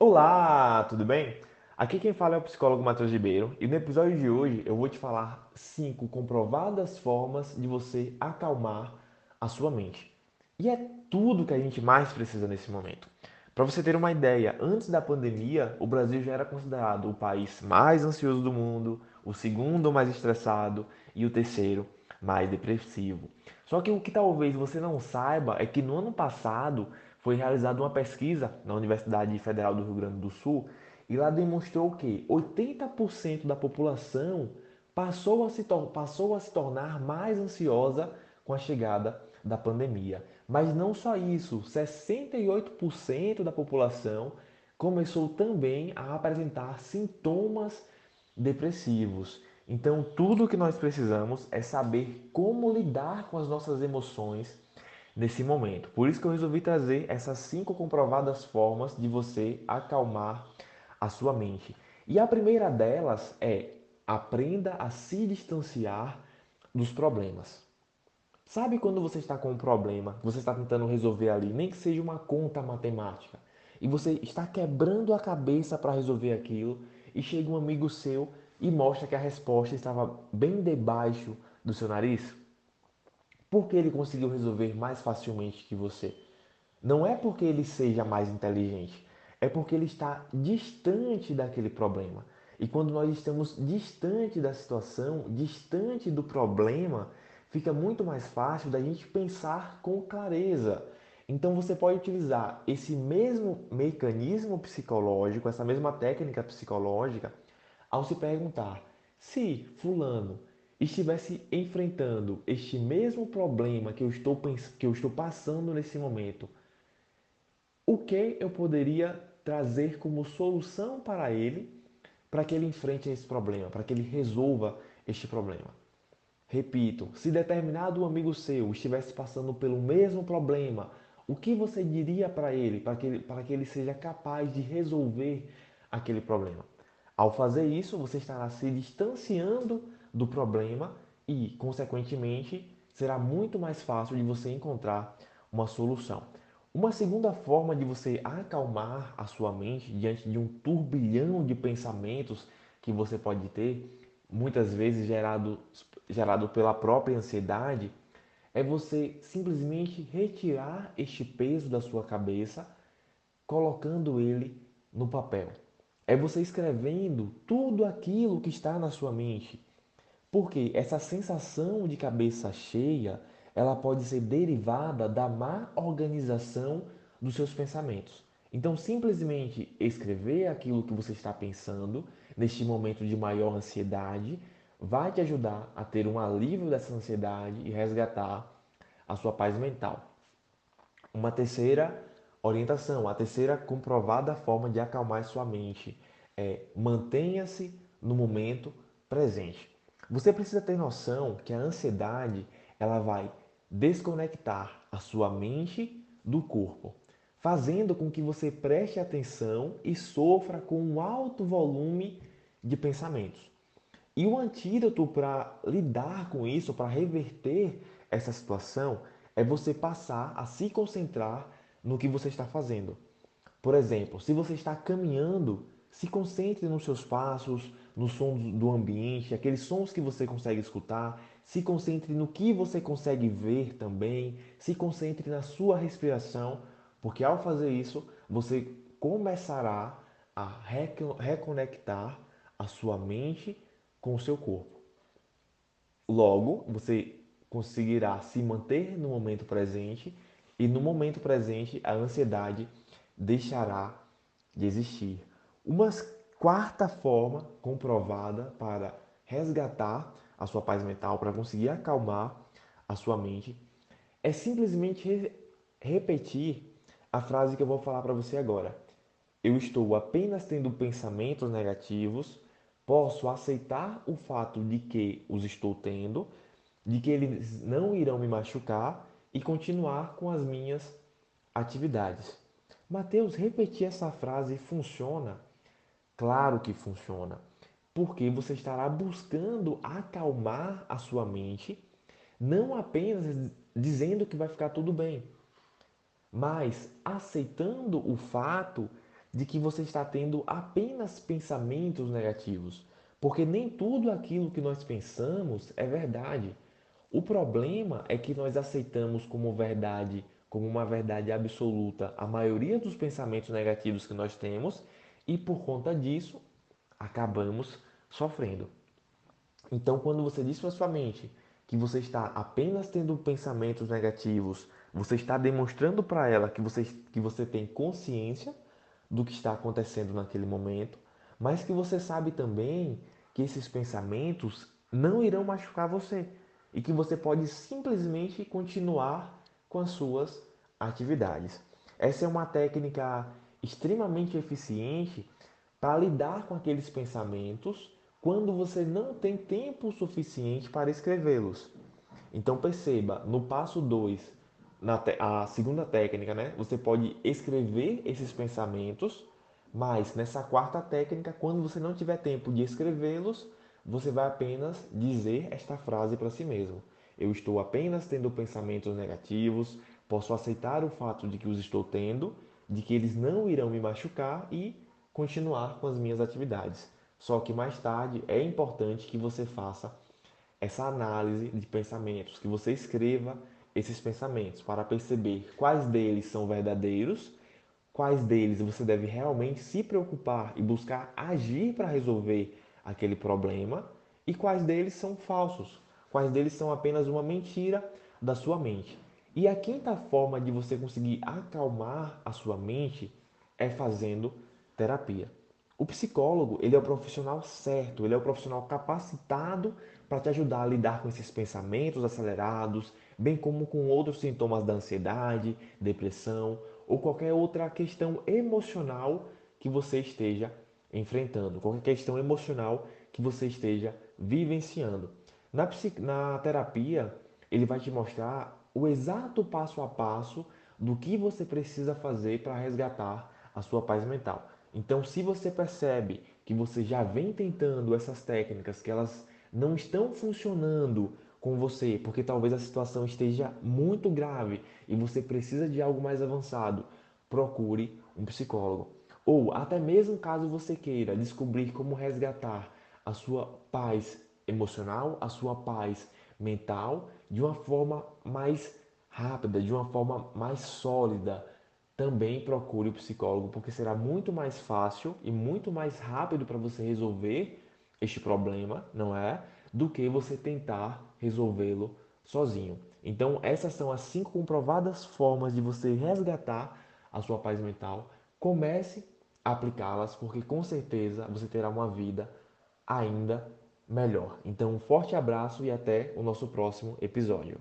Olá, tudo bem? Aqui quem fala é o psicólogo Matheus Ribeiro e no episódio de hoje eu vou te falar cinco comprovadas formas de você acalmar a sua mente. E é tudo que a gente mais precisa nesse momento. Para você ter uma ideia, antes da pandemia, o Brasil já era considerado o país mais ansioso do mundo, o segundo mais estressado e o terceiro mais depressivo. Só que o que talvez você não saiba é que no ano passado foi realizada uma pesquisa na Universidade Federal do Rio Grande do Sul e lá demonstrou que 80% da população passou a, se passou a se tornar mais ansiosa com a chegada da pandemia. Mas não só isso, 68% da população começou também a apresentar sintomas depressivos. Então, tudo o que nós precisamos é saber como lidar com as nossas emoções nesse momento. Por isso que eu resolvi trazer essas cinco comprovadas formas de você acalmar a sua mente. E a primeira delas é aprenda a se distanciar dos problemas. Sabe quando você está com um problema, você está tentando resolver ali, nem que seja uma conta matemática, e você está quebrando a cabeça para resolver aquilo, e chega um amigo seu e mostra que a resposta estava bem debaixo do seu nariz? Porque ele conseguiu resolver mais facilmente que você. Não é porque ele seja mais inteligente, é porque ele está distante daquele problema. E quando nós estamos distante da situação, distante do problema, fica muito mais fácil da gente pensar com clareza. Então você pode utilizar esse mesmo mecanismo psicológico, essa mesma técnica psicológica, ao se perguntar: se Fulano estivesse enfrentando este mesmo problema que eu estou, que eu estou passando nesse momento, o que eu poderia trazer como solução para ele, para que ele enfrente esse problema, para que ele resolva este problema? Repito, se determinado amigo seu estivesse passando pelo mesmo problema, o que você diria para ele, para que ele, para que ele seja capaz de resolver aquele problema? Ao fazer isso, você estará se distanciando do problema e, consequentemente, será muito mais fácil de você encontrar uma solução. Uma segunda forma de você acalmar a sua mente diante de um turbilhão de pensamentos que você pode ter, muitas vezes gerado, gerado pela própria ansiedade, é você simplesmente retirar este peso da sua cabeça, colocando ele no papel. É você escrevendo tudo aquilo que está na sua mente. Porque essa sensação de cabeça cheia, ela pode ser derivada da má organização dos seus pensamentos. Então, simplesmente escrever aquilo que você está pensando neste momento de maior ansiedade vai te ajudar a ter um alívio dessa ansiedade e resgatar a sua paz mental. Uma terceira orientação, a terceira comprovada forma de acalmar sua mente é mantenha-se no momento presente. Você precisa ter noção que a ansiedade ela vai desconectar a sua mente do corpo, fazendo com que você preste atenção e sofra com um alto volume de pensamentos. E o antídoto para lidar com isso, para reverter essa situação, é você passar a se concentrar no que você está fazendo. Por exemplo, se você está caminhando, se concentre nos seus passos, no som do ambiente, aqueles sons que você consegue escutar. Se concentre no que você consegue ver também. Se concentre na sua respiração, porque ao fazer isso, você começará a reconectar a sua mente com o seu corpo. Logo, você conseguirá se manter no momento presente e no momento presente a ansiedade deixará de existir. Uma quarta forma comprovada para resgatar a sua paz mental, para conseguir acalmar a sua mente, é simplesmente re repetir a frase que eu vou falar para você agora. Eu estou apenas tendo pensamentos negativos, posso aceitar o fato de que os estou tendo, de que eles não irão me machucar e continuar com as minhas atividades. Mateus, repetir essa frase funciona? Claro que funciona, porque você estará buscando acalmar a sua mente, não apenas dizendo que vai ficar tudo bem, mas aceitando o fato de que você está tendo apenas pensamentos negativos, porque nem tudo aquilo que nós pensamos é verdade. O problema é que nós aceitamos como verdade, como uma verdade absoluta, a maioria dos pensamentos negativos que nós temos e por conta disso acabamos sofrendo. Então, quando você diz para sua mente que você está apenas tendo pensamentos negativos, você está demonstrando para ela que você, que você tem consciência do que está acontecendo naquele momento, mas que você sabe também que esses pensamentos não irão machucar você e que você pode simplesmente continuar com as suas atividades. Essa é uma técnica extremamente eficiente para lidar com aqueles pensamentos quando você não tem tempo suficiente para escrevê-los. Então perceba, no passo 2, na a segunda técnica, né, você pode escrever esses pensamentos, mas nessa quarta técnica, quando você não tiver tempo de escrevê-los, você vai apenas dizer esta frase para si mesmo. Eu estou apenas tendo pensamentos negativos, posso aceitar o fato de que os estou tendo, de que eles não irão me machucar e continuar com as minhas atividades. Só que mais tarde é importante que você faça essa análise de pensamentos, que você escreva esses pensamentos para perceber quais deles são verdadeiros, quais deles você deve realmente se preocupar e buscar agir para resolver aquele problema e quais deles são falsos, quais deles são apenas uma mentira da sua mente. E a quinta forma de você conseguir acalmar a sua mente é fazendo terapia. O psicólogo, ele é o profissional certo, ele é o profissional capacitado para te ajudar a lidar com esses pensamentos acelerados, bem como com outros sintomas da ansiedade, depressão ou qualquer outra questão emocional que você esteja enfrentando, qualquer questão emocional que você esteja vivenciando. Na, na terapia, ele vai te mostrar o exato passo a passo do que você precisa fazer para resgatar a sua paz mental. Então, se você percebe que você já vem tentando essas técnicas, que elas não estão funcionando com você, porque talvez a situação esteja muito grave e você precisa de algo mais avançado, procure um psicólogo. Ou até mesmo caso você queira descobrir como resgatar a sua paz emocional, a sua paz mental de uma forma mais rápida, de uma forma mais sólida, também procure o psicólogo, porque será muito mais fácil e muito mais rápido para você resolver este problema, não é? Do que você tentar resolvê-lo sozinho. Então, essas são as cinco comprovadas formas de você resgatar a sua paz mental. Comece a aplicá-las, porque com certeza você terá uma vida ainda melhor. Então, um forte abraço e até o nosso próximo episódio.